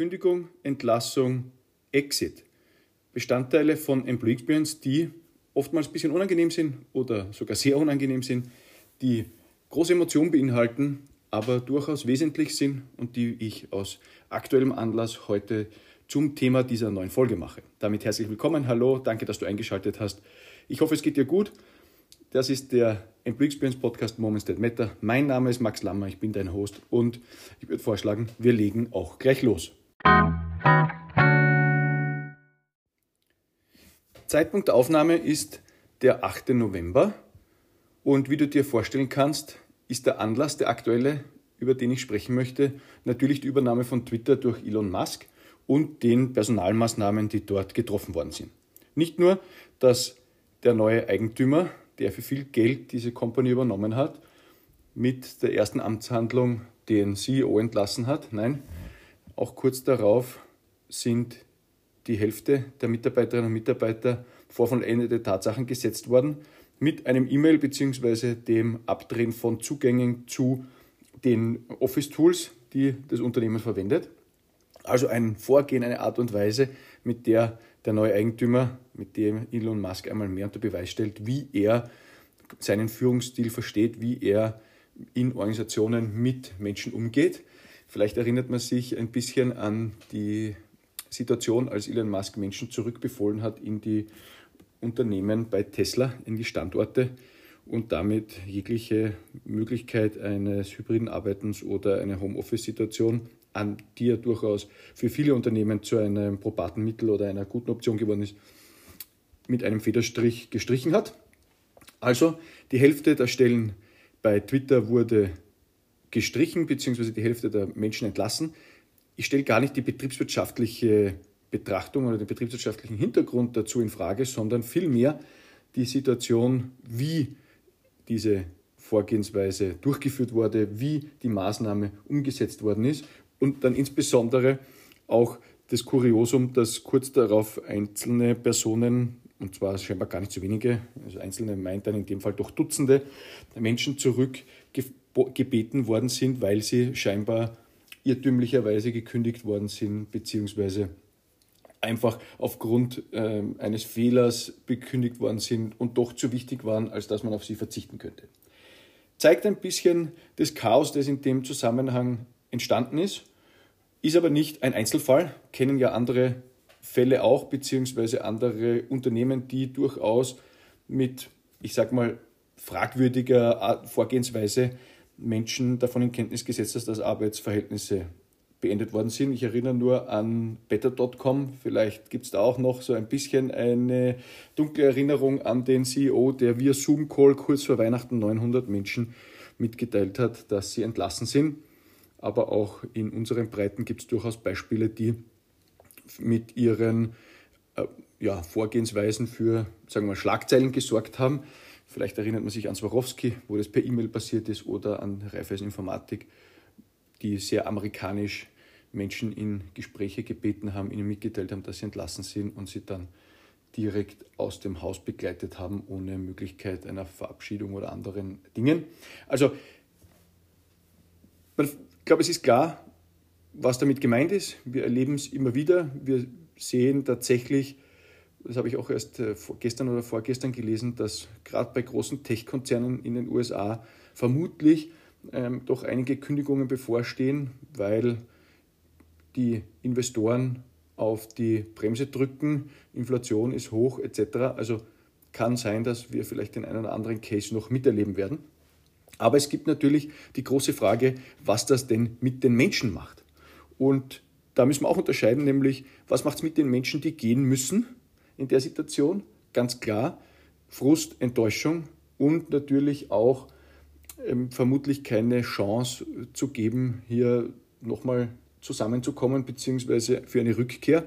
Kündigung, Entlassung, Exit. Bestandteile von Employee Experience, die oftmals ein bisschen unangenehm sind oder sogar sehr unangenehm sind, die große Emotionen beinhalten, aber durchaus wesentlich sind und die ich aus aktuellem Anlass heute zum Thema dieser neuen Folge mache. Damit herzlich willkommen, hallo, danke, dass du eingeschaltet hast. Ich hoffe, es geht dir gut. Das ist der Employee Experience Podcast Moments That Matter. Mein Name ist Max Lammer, ich bin dein Host und ich würde vorschlagen, wir legen auch gleich los. Zeitpunkt der Aufnahme ist der 8. November und wie du dir vorstellen kannst, ist der Anlass, der aktuelle, über den ich sprechen möchte, natürlich die Übernahme von Twitter durch Elon Musk und den Personalmaßnahmen, die dort getroffen worden sind. Nicht nur, dass der neue Eigentümer, der für viel Geld diese Company übernommen hat, mit der ersten Amtshandlung den CEO entlassen hat, nein, auch kurz darauf sind die Hälfte der Mitarbeiterinnen und Mitarbeiter vor vollendete Tatsachen gesetzt worden mit einem E-Mail bzw. dem Abdrehen von Zugängen zu den Office-Tools, die das Unternehmen verwendet. Also ein Vorgehen, eine Art und Weise, mit der der neue Eigentümer, mit dem Elon Musk einmal mehr unter Beweis stellt, wie er seinen Führungsstil versteht, wie er in Organisationen mit Menschen umgeht. Vielleicht erinnert man sich ein bisschen an die Situation, als Elon Musk Menschen zurückbefohlen hat in die Unternehmen bei Tesla, in die Standorte und damit jegliche Möglichkeit eines hybriden Arbeitens oder einer Homeoffice-Situation, an die ja durchaus für viele Unternehmen zu einem probaten Mittel oder einer guten Option geworden ist, mit einem Federstrich gestrichen hat. Also die Hälfte der Stellen bei Twitter wurde gestrichen, beziehungsweise die Hälfte der Menschen entlassen. Ich stelle gar nicht die betriebswirtschaftliche Betrachtung oder den betriebswirtschaftlichen Hintergrund dazu in Frage, sondern vielmehr die Situation, wie diese Vorgehensweise durchgeführt wurde, wie die Maßnahme umgesetzt worden ist und dann insbesondere auch das Kuriosum, dass kurz darauf einzelne Personen, und zwar scheinbar gar nicht so wenige, also einzelne meint dann in dem Fall doch Dutzende Menschen zurückgebeten worden sind, weil sie scheinbar irrtümlicherweise gekündigt worden sind, beziehungsweise einfach aufgrund äh, eines Fehlers bekündigt worden sind und doch zu wichtig waren, als dass man auf sie verzichten könnte. Zeigt ein bisschen das Chaos, das in dem Zusammenhang entstanden ist, ist aber nicht ein Einzelfall, kennen ja andere Fälle auch, beziehungsweise andere Unternehmen, die durchaus mit, ich sag mal, fragwürdiger Vorgehensweise Menschen davon in Kenntnis gesetzt hast, dass Arbeitsverhältnisse beendet worden sind. Ich erinnere nur an better.com. Vielleicht gibt es da auch noch so ein bisschen eine dunkle Erinnerung an den CEO, der via Zoom-Call kurz vor Weihnachten 900 Menschen mitgeteilt hat, dass sie entlassen sind. Aber auch in unseren Breiten gibt es durchaus Beispiele, die mit ihren äh, ja, Vorgehensweisen für sagen wir, Schlagzeilen gesorgt haben. Vielleicht erinnert man sich an Swarovski, wo das per E-Mail passiert ist, oder an Raiffeisen Informatik, die sehr amerikanisch Menschen in Gespräche gebeten haben, ihnen mitgeteilt haben, dass sie entlassen sind und sie dann direkt aus dem Haus begleitet haben, ohne Möglichkeit einer Verabschiedung oder anderen Dingen. Also, ich glaube, es ist klar, was damit gemeint ist. Wir erleben es immer wieder. Wir sehen tatsächlich das habe ich auch erst äh, gestern oder vorgestern gelesen, dass gerade bei großen Tech-Konzernen in den USA vermutlich ähm, doch einige Kündigungen bevorstehen, weil die Investoren auf die Bremse drücken, Inflation ist hoch etc. Also kann sein, dass wir vielleicht den einen oder anderen Case noch miterleben werden. Aber es gibt natürlich die große Frage, was das denn mit den Menschen macht. Und da müssen wir auch unterscheiden, nämlich was macht es mit den Menschen, die gehen müssen in der Situation, ganz klar. Frust, Enttäuschung und natürlich auch ähm, vermutlich keine Chance zu geben, hier nochmal zusammenzukommen, beziehungsweise für eine Rückkehr.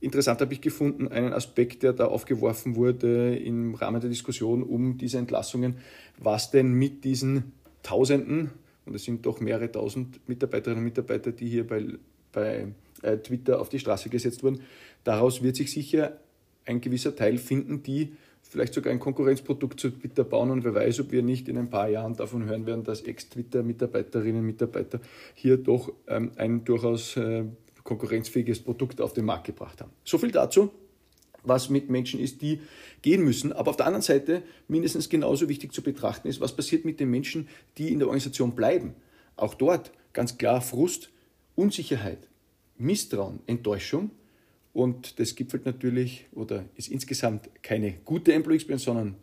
Interessant habe ich gefunden, einen Aspekt, der da aufgeworfen wurde im Rahmen der Diskussion um diese Entlassungen, was denn mit diesen Tausenden, und es sind doch mehrere tausend Mitarbeiterinnen und Mitarbeiter, die hier bei, bei äh, Twitter auf die Straße gesetzt wurden, daraus wird sich sicher ein gewisser Teil finden, die vielleicht sogar ein Konkurrenzprodukt zu Twitter bauen und wer weiß, ob wir nicht in ein paar Jahren davon hören werden, dass Ex-Twitter-Mitarbeiterinnen und Mitarbeiter hier doch ähm, ein durchaus äh, konkurrenzfähiges Produkt auf den Markt gebracht haben. So viel dazu, was mit Menschen ist, die gehen müssen. Aber auf der anderen Seite mindestens genauso wichtig zu betrachten ist, was passiert mit den Menschen, die in der Organisation bleiben. Auch dort ganz klar Frust, Unsicherheit, Misstrauen, Enttäuschung. Und das gipfelt natürlich oder ist insgesamt keine gute Employee Experience, sondern,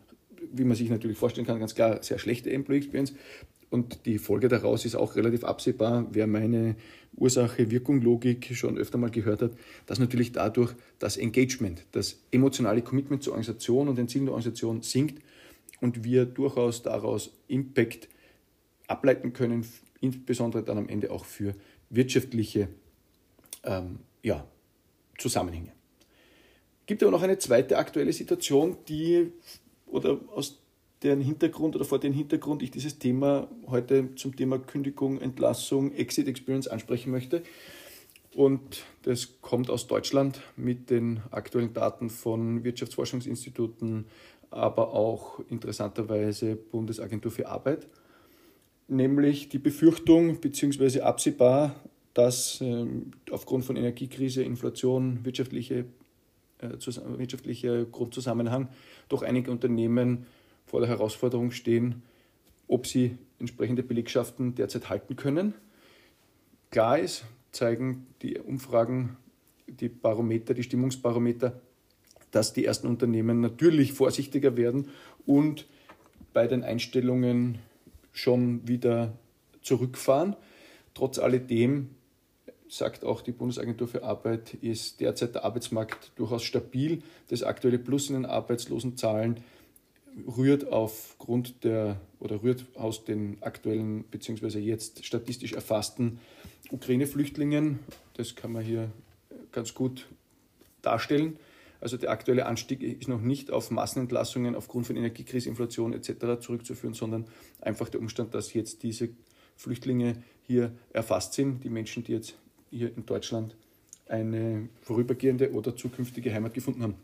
wie man sich natürlich vorstellen kann, ganz klar sehr schlechte Employee Experience. Und die Folge daraus ist auch relativ absehbar. Wer meine Ursache-Wirkung-Logik schon öfter mal gehört hat, dass natürlich dadurch das Engagement, das emotionale Commitment zur Organisation und den Zielen der Organisation sinkt und wir durchaus daraus Impact ableiten können, insbesondere dann am Ende auch für wirtschaftliche ähm, ja, Zusammenhänge. Gibt aber noch eine zweite aktuelle Situation, die oder aus deren Hintergrund oder vor dem Hintergrund ich dieses Thema heute zum Thema Kündigung, Entlassung, Exit Experience ansprechen möchte. Und das kommt aus Deutschland mit den aktuellen Daten von Wirtschaftsforschungsinstituten, aber auch interessanterweise Bundesagentur für Arbeit, nämlich die Befürchtung bzw. absehbar, dass äh, aufgrund von Energiekrise, Inflation, wirtschaftliche, äh, wirtschaftlicher Grundzusammenhang doch einige Unternehmen vor der Herausforderung stehen, ob sie entsprechende Belegschaften derzeit halten können. Klar ist, zeigen die Umfragen, die Barometer, die Stimmungsbarometer, dass die ersten Unternehmen natürlich vorsichtiger werden und bei den Einstellungen schon wieder zurückfahren. Trotz alledem sagt auch die Bundesagentur für Arbeit, ist derzeit der Arbeitsmarkt durchaus stabil. Das aktuelle Plus in den Arbeitslosenzahlen rührt aufgrund der oder rührt aus den aktuellen bzw. jetzt statistisch erfassten Ukraine-Flüchtlingen. Das kann man hier ganz gut darstellen. Also der aktuelle Anstieg ist noch nicht auf Massenentlassungen aufgrund von Energiekrise, Inflation etc. zurückzuführen, sondern einfach der Umstand, dass jetzt diese Flüchtlinge hier erfasst sind, die Menschen, die jetzt hier in Deutschland eine vorübergehende oder zukünftige Heimat gefunden haben,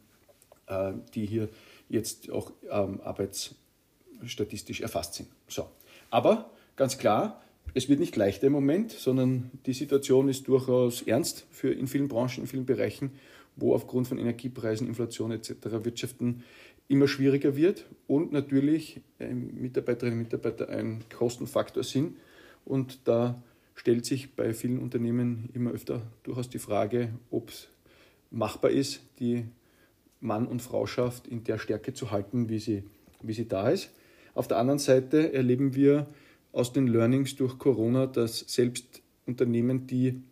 äh, die hier jetzt auch ähm, arbeitsstatistisch erfasst sind. So. Aber ganz klar, es wird nicht leichter im Moment, sondern die Situation ist durchaus ernst für in vielen Branchen, in vielen Bereichen, wo aufgrund von Energiepreisen, Inflation etc. Wirtschaften immer schwieriger wird und natürlich Mitarbeiterinnen und Mitarbeiter ein Kostenfaktor sind. Und da stellt sich bei vielen Unternehmen immer öfter durchaus die Frage, ob es machbar ist, die Mann und Frauschaft in der Stärke zu halten, wie sie, wie sie da ist. Auf der anderen Seite erleben wir aus den Learnings durch Corona, dass selbst Unternehmen, die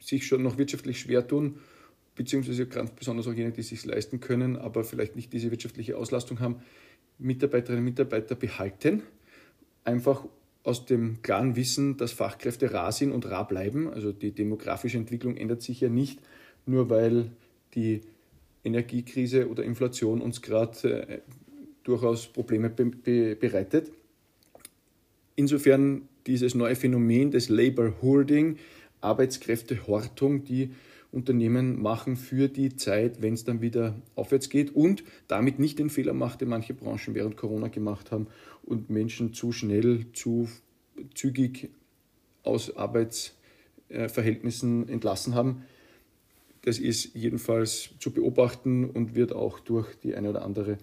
sich schon noch wirtschaftlich schwer tun, beziehungsweise ganz besonders auch jene, die es sich leisten können, aber vielleicht nicht diese wirtschaftliche Auslastung haben, Mitarbeiterinnen und Mitarbeiter behalten. Einfach aus dem klaren Wissen, dass Fachkräfte rar sind und rar bleiben. Also die demografische Entwicklung ändert sich ja nicht, nur weil die Energiekrise oder Inflation uns gerade äh, durchaus Probleme be be bereitet. Insofern dieses neue Phänomen des Labor Hoarding, Arbeitskräftehortung, die Unternehmen machen für die Zeit, wenn es dann wieder aufwärts geht und damit nicht den Fehler macht, den manche Branchen während Corona gemacht haben und Menschen zu schnell, zu zügig aus Arbeitsverhältnissen entlassen haben. Das ist jedenfalls zu beobachten und wird auch durch die eine oder andere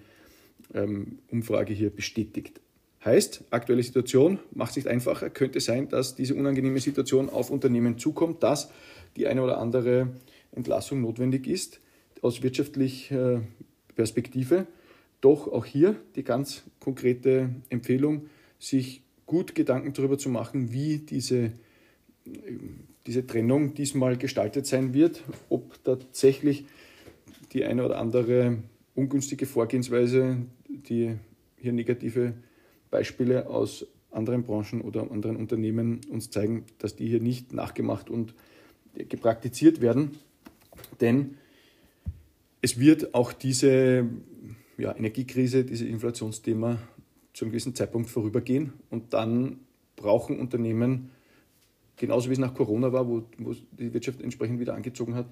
ähm, Umfrage hier bestätigt. Heißt, aktuelle Situation macht es nicht einfacher. Könnte sein, dass diese unangenehme Situation auf Unternehmen zukommt, dass die eine oder andere Entlassung notwendig ist aus wirtschaftlicher äh, Perspektive. Doch auch hier die ganz konkrete Empfehlung, sich gut Gedanken darüber zu machen, wie diese diese Trennung diesmal gestaltet sein wird, ob tatsächlich die eine oder andere ungünstige Vorgehensweise, die hier negative Beispiele aus anderen Branchen oder anderen Unternehmen uns zeigen, dass die hier nicht nachgemacht und gepraktiziert werden. Denn es wird auch diese ja, Energiekrise, dieses Inflationsthema zu einem gewissen Zeitpunkt vorübergehen und dann brauchen Unternehmen genauso wie es nach Corona war, wo, wo die Wirtschaft entsprechend wieder angezogen hat,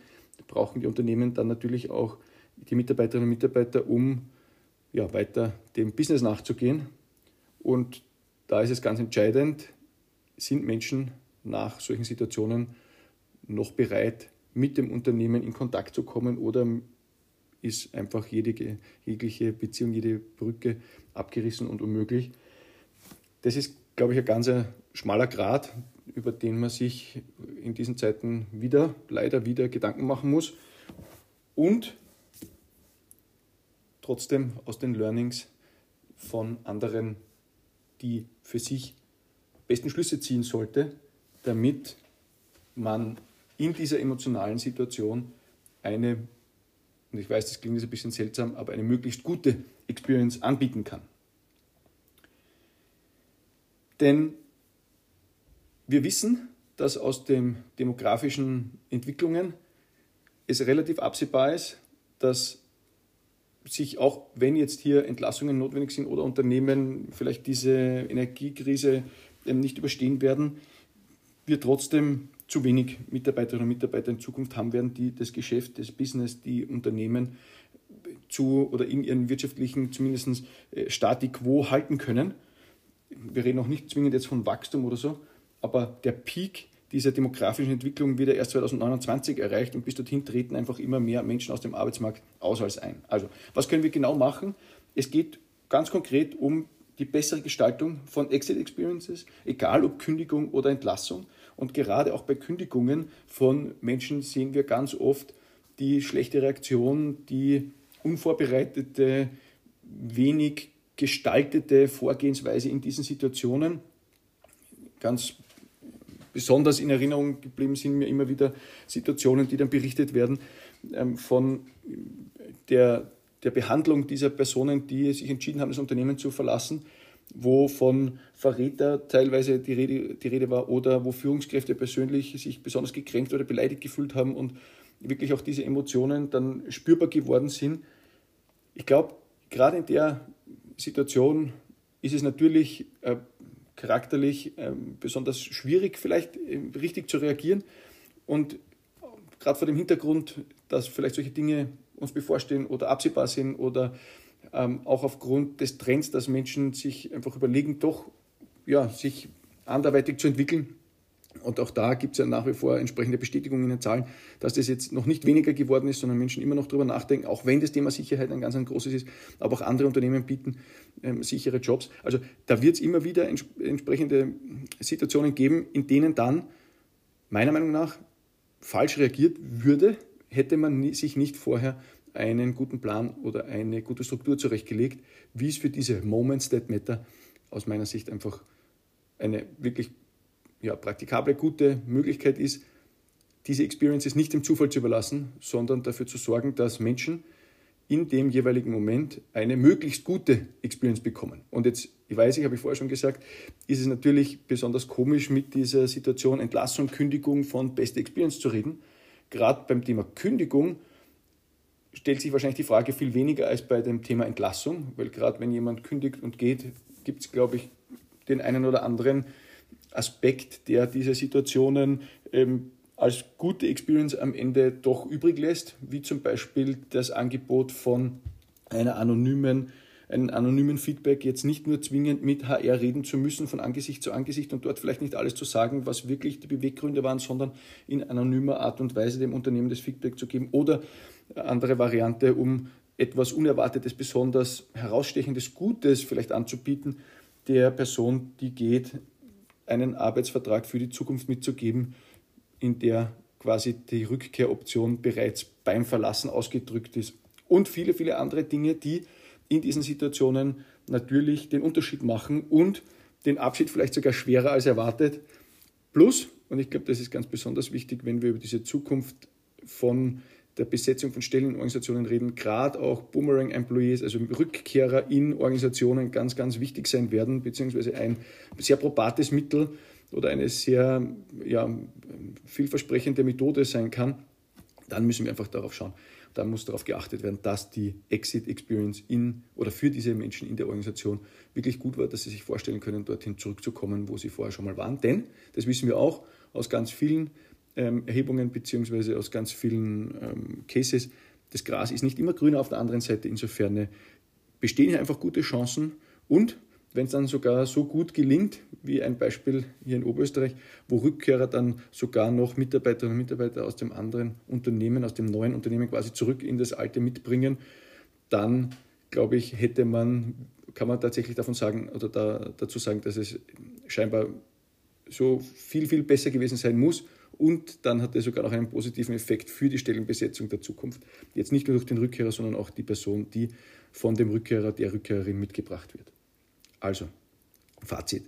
brauchen die Unternehmen dann natürlich auch die Mitarbeiterinnen und Mitarbeiter, um ja, weiter dem Business nachzugehen. Und da ist es ganz entscheidend, sind Menschen nach solchen Situationen noch bereit, mit dem Unternehmen in Kontakt zu kommen oder ist einfach jede, jegliche Beziehung, jede Brücke abgerissen und unmöglich. Das ist, glaube ich, ein ganz schmaler Grad, über den man sich in diesen Zeiten wieder, leider wieder Gedanken machen muss. Und trotzdem aus den Learnings von anderen, die für sich besten Schlüsse ziehen sollte, damit man in dieser emotionalen Situation eine, und ich weiß, das klingt jetzt ein bisschen seltsam, aber eine möglichst gute Experience anbieten kann. Denn wir wissen, dass aus den demografischen Entwicklungen es relativ absehbar ist, dass sich auch, wenn jetzt hier Entlassungen notwendig sind oder Unternehmen vielleicht diese Energiekrise ähm, nicht überstehen werden, wir trotzdem zu wenig Mitarbeiterinnen und Mitarbeiter in Zukunft haben werden, die das Geschäft, das Business, die Unternehmen zu oder in ihren wirtschaftlichen zumindest äh, quo halten können. Wir reden auch nicht zwingend jetzt von Wachstum oder so, aber der Peak dieser demografischen Entwicklung wird erst 2029 erreicht und bis dorthin treten einfach immer mehr Menschen aus dem Arbeitsmarkt aus als ein. Also, was können wir genau machen? Es geht ganz konkret um die bessere Gestaltung von Exit Experiences, egal ob Kündigung oder Entlassung. Und gerade auch bei Kündigungen von Menschen sehen wir ganz oft die schlechte Reaktion, die unvorbereitete, wenig gestaltete Vorgehensweise in diesen Situationen. Ganz besonders in Erinnerung geblieben sind mir immer wieder Situationen, die dann berichtet werden ähm, von der, der Behandlung dieser Personen, die sich entschieden haben, das Unternehmen zu verlassen wo von Verräter teilweise die Rede, die Rede war oder wo Führungskräfte persönlich sich besonders gekränkt oder beleidigt gefühlt haben und wirklich auch diese Emotionen dann spürbar geworden sind. Ich glaube, gerade in der Situation ist es natürlich äh, charakterlich äh, besonders schwierig, vielleicht äh, richtig zu reagieren. Und gerade vor dem Hintergrund, dass vielleicht solche Dinge uns bevorstehen oder absehbar sind oder ähm, auch aufgrund des Trends, dass Menschen sich einfach überlegen, doch ja, sich anderweitig zu entwickeln. Und auch da gibt es ja nach wie vor entsprechende Bestätigungen in den Zahlen, dass das jetzt noch nicht weniger geworden ist, sondern Menschen immer noch darüber nachdenken, auch wenn das Thema Sicherheit ein ganz ein großes ist, aber auch andere Unternehmen bieten ähm, sichere Jobs. Also da wird es immer wieder ents entsprechende Situationen geben, in denen dann meiner Meinung nach falsch reagiert würde, hätte man sich nicht vorher einen guten Plan oder eine gute Struktur zurechtgelegt, wie es für diese Moments that matter aus meiner Sicht einfach eine wirklich ja, praktikable, gute Möglichkeit ist, diese Experiences nicht dem Zufall zu überlassen, sondern dafür zu sorgen, dass Menschen in dem jeweiligen Moment eine möglichst gute Experience bekommen. Und jetzt, ich weiß, ich habe ich vorher schon gesagt, ist es natürlich besonders komisch, mit dieser Situation Entlassung, Kündigung von beste Experience zu reden. Gerade beim Thema Kündigung stellt sich wahrscheinlich die Frage viel weniger als bei dem Thema Entlassung, weil gerade wenn jemand kündigt und geht, gibt es, glaube ich, den einen oder anderen Aspekt, der diese Situationen ähm, als gute Experience am Ende doch übrig lässt, wie zum Beispiel das Angebot von einer anonymen einen anonymen Feedback jetzt nicht nur zwingend mit HR reden zu müssen von Angesicht zu Angesicht und dort vielleicht nicht alles zu sagen, was wirklich die Beweggründe waren, sondern in anonymer Art und Weise dem Unternehmen das Feedback zu geben oder andere Variante, um etwas Unerwartetes, besonders herausstechendes Gutes vielleicht anzubieten, der Person, die geht, einen Arbeitsvertrag für die Zukunft mitzugeben, in der quasi die Rückkehroption bereits beim Verlassen ausgedrückt ist. Und viele, viele andere Dinge, die in diesen Situationen natürlich den Unterschied machen und den Abschied vielleicht sogar schwerer als erwartet. Plus, und ich glaube, das ist ganz besonders wichtig, wenn wir über diese Zukunft von der Besetzung von Stellen in Organisationen reden, gerade auch Boomerang-Employees, also Rückkehrer in Organisationen ganz, ganz wichtig sein werden, beziehungsweise ein sehr probates Mittel oder eine sehr ja, vielversprechende Methode sein kann, dann müssen wir einfach darauf schauen. Dann muss darauf geachtet werden, dass die Exit-Experience in oder für diese Menschen in der Organisation wirklich gut war, dass sie sich vorstellen können, dorthin zurückzukommen, wo sie vorher schon mal waren. Denn, das wissen wir auch aus ganz vielen ähm, Erhebungen beziehungsweise aus ganz vielen ähm, Cases, das Gras ist nicht immer grüner auf der anderen Seite. Insofern äh, bestehen hier einfach gute Chancen und wenn es dann sogar so gut gelingt, wie ein Beispiel hier in Oberösterreich, wo Rückkehrer dann sogar noch Mitarbeiterinnen und Mitarbeiter aus dem anderen Unternehmen, aus dem neuen Unternehmen quasi zurück in das alte mitbringen, dann glaube ich, hätte man, kann man tatsächlich davon sagen oder da, dazu sagen, dass es scheinbar so viel, viel besser gewesen sein muss. Und dann hat er sogar noch einen positiven Effekt für die Stellenbesetzung der Zukunft. Jetzt nicht nur durch den Rückkehrer, sondern auch die Person, die von dem Rückkehrer, der Rückkehrerin mitgebracht wird. Also, Fazit.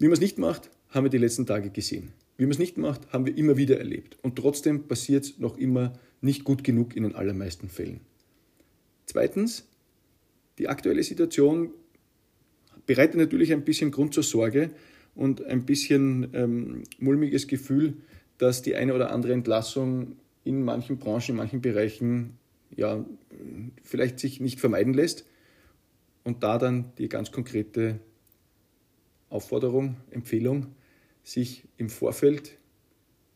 Wie man es nicht macht, haben wir die letzten Tage gesehen. Wie man es nicht macht, haben wir immer wieder erlebt. Und trotzdem passiert es noch immer nicht gut genug in den allermeisten Fällen. Zweitens, die aktuelle Situation bereitet natürlich ein bisschen Grund zur Sorge und ein bisschen ähm, mulmiges Gefühl, dass die eine oder andere Entlassung in manchen Branchen, in manchen Bereichen ja, vielleicht sich nicht vermeiden lässt. Und da dann die ganz konkrete Aufforderung, Empfehlung, sich im Vorfeld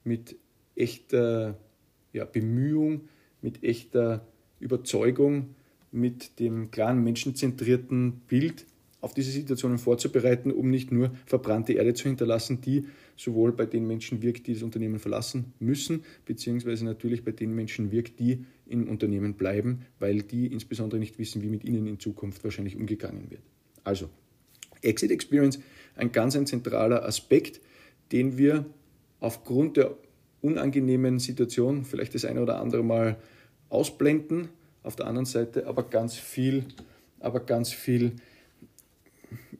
mit echter ja, Bemühung, mit echter Überzeugung, mit dem klaren menschenzentrierten Bild auf diese Situationen vorzubereiten, um nicht nur verbrannte Erde zu hinterlassen, die sowohl bei den Menschen wirkt, die das Unternehmen verlassen müssen, beziehungsweise natürlich bei den Menschen wirkt, die im Unternehmen bleiben, weil die insbesondere nicht wissen, wie mit ihnen in Zukunft wahrscheinlich umgegangen wird. Also, Exit Experience, ein ganz ein zentraler Aspekt, den wir aufgrund der unangenehmen Situation vielleicht das eine oder andere Mal ausblenden, auf der anderen Seite aber ganz viel, aber ganz viel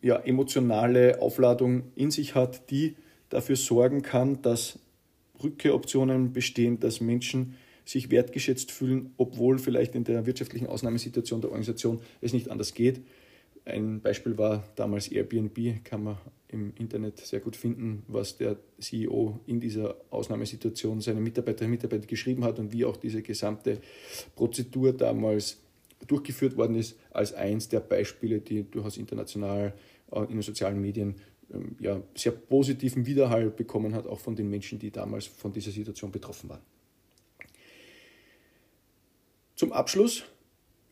ja, emotionale Aufladung in sich hat, die dafür sorgen kann, dass Rückkehroptionen bestehen, dass Menschen sich wertgeschätzt fühlen, obwohl vielleicht in der wirtschaftlichen Ausnahmesituation der Organisation es nicht anders geht. Ein Beispiel war damals Airbnb, kann man im Internet sehr gut finden, was der CEO in dieser Ausnahmesituation seinen Mitarbeiterinnen und Mitarbeitern geschrieben hat und wie auch diese gesamte Prozedur damals durchgeführt worden ist, als eins der Beispiele, die durchaus international äh, in den sozialen Medien ähm, ja, sehr positiven Widerhall bekommen hat, auch von den Menschen, die damals von dieser Situation betroffen waren. Zum Abschluss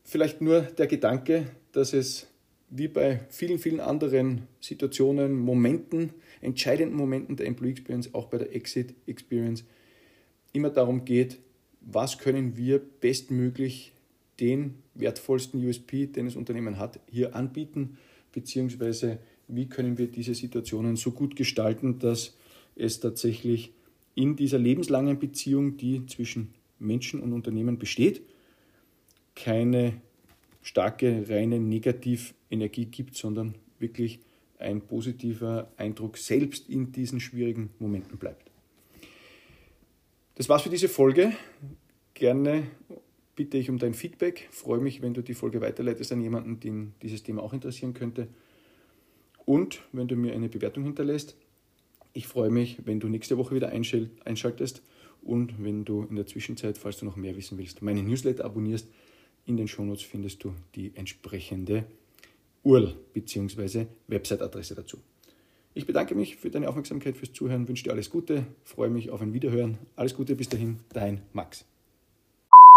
vielleicht nur der Gedanke, dass es wie bei vielen, vielen anderen Situationen, Momenten, entscheidenden Momenten der Employee Experience, auch bei der Exit Experience, immer darum geht, was können wir bestmöglich den wertvollsten USP, den das Unternehmen hat, hier anbieten, beziehungsweise wie können wir diese Situationen so gut gestalten, dass es tatsächlich in dieser lebenslangen Beziehung, die zwischen Menschen und Unternehmen besteht, keine starke, reine Negativenergie gibt, sondern wirklich ein positiver Eindruck selbst in diesen schwierigen Momenten bleibt. Das war's für diese Folge. Gerne bitte ich um dein Feedback. Freue mich, wenn du die Folge weiterleitest an jemanden, den dieses Thema auch interessieren könnte. Und wenn du mir eine Bewertung hinterlässt. Ich freue mich, wenn du nächste Woche wieder einschaltest und wenn du in der Zwischenzeit, falls du noch mehr wissen willst, meine Newsletter abonnierst. In den Shownotes findest du die entsprechende URL bzw. Website-Adresse dazu. Ich bedanke mich für deine Aufmerksamkeit, fürs Zuhören, wünsche dir alles Gute, freue mich auf ein Wiederhören. Alles Gute bis dahin, dein Max.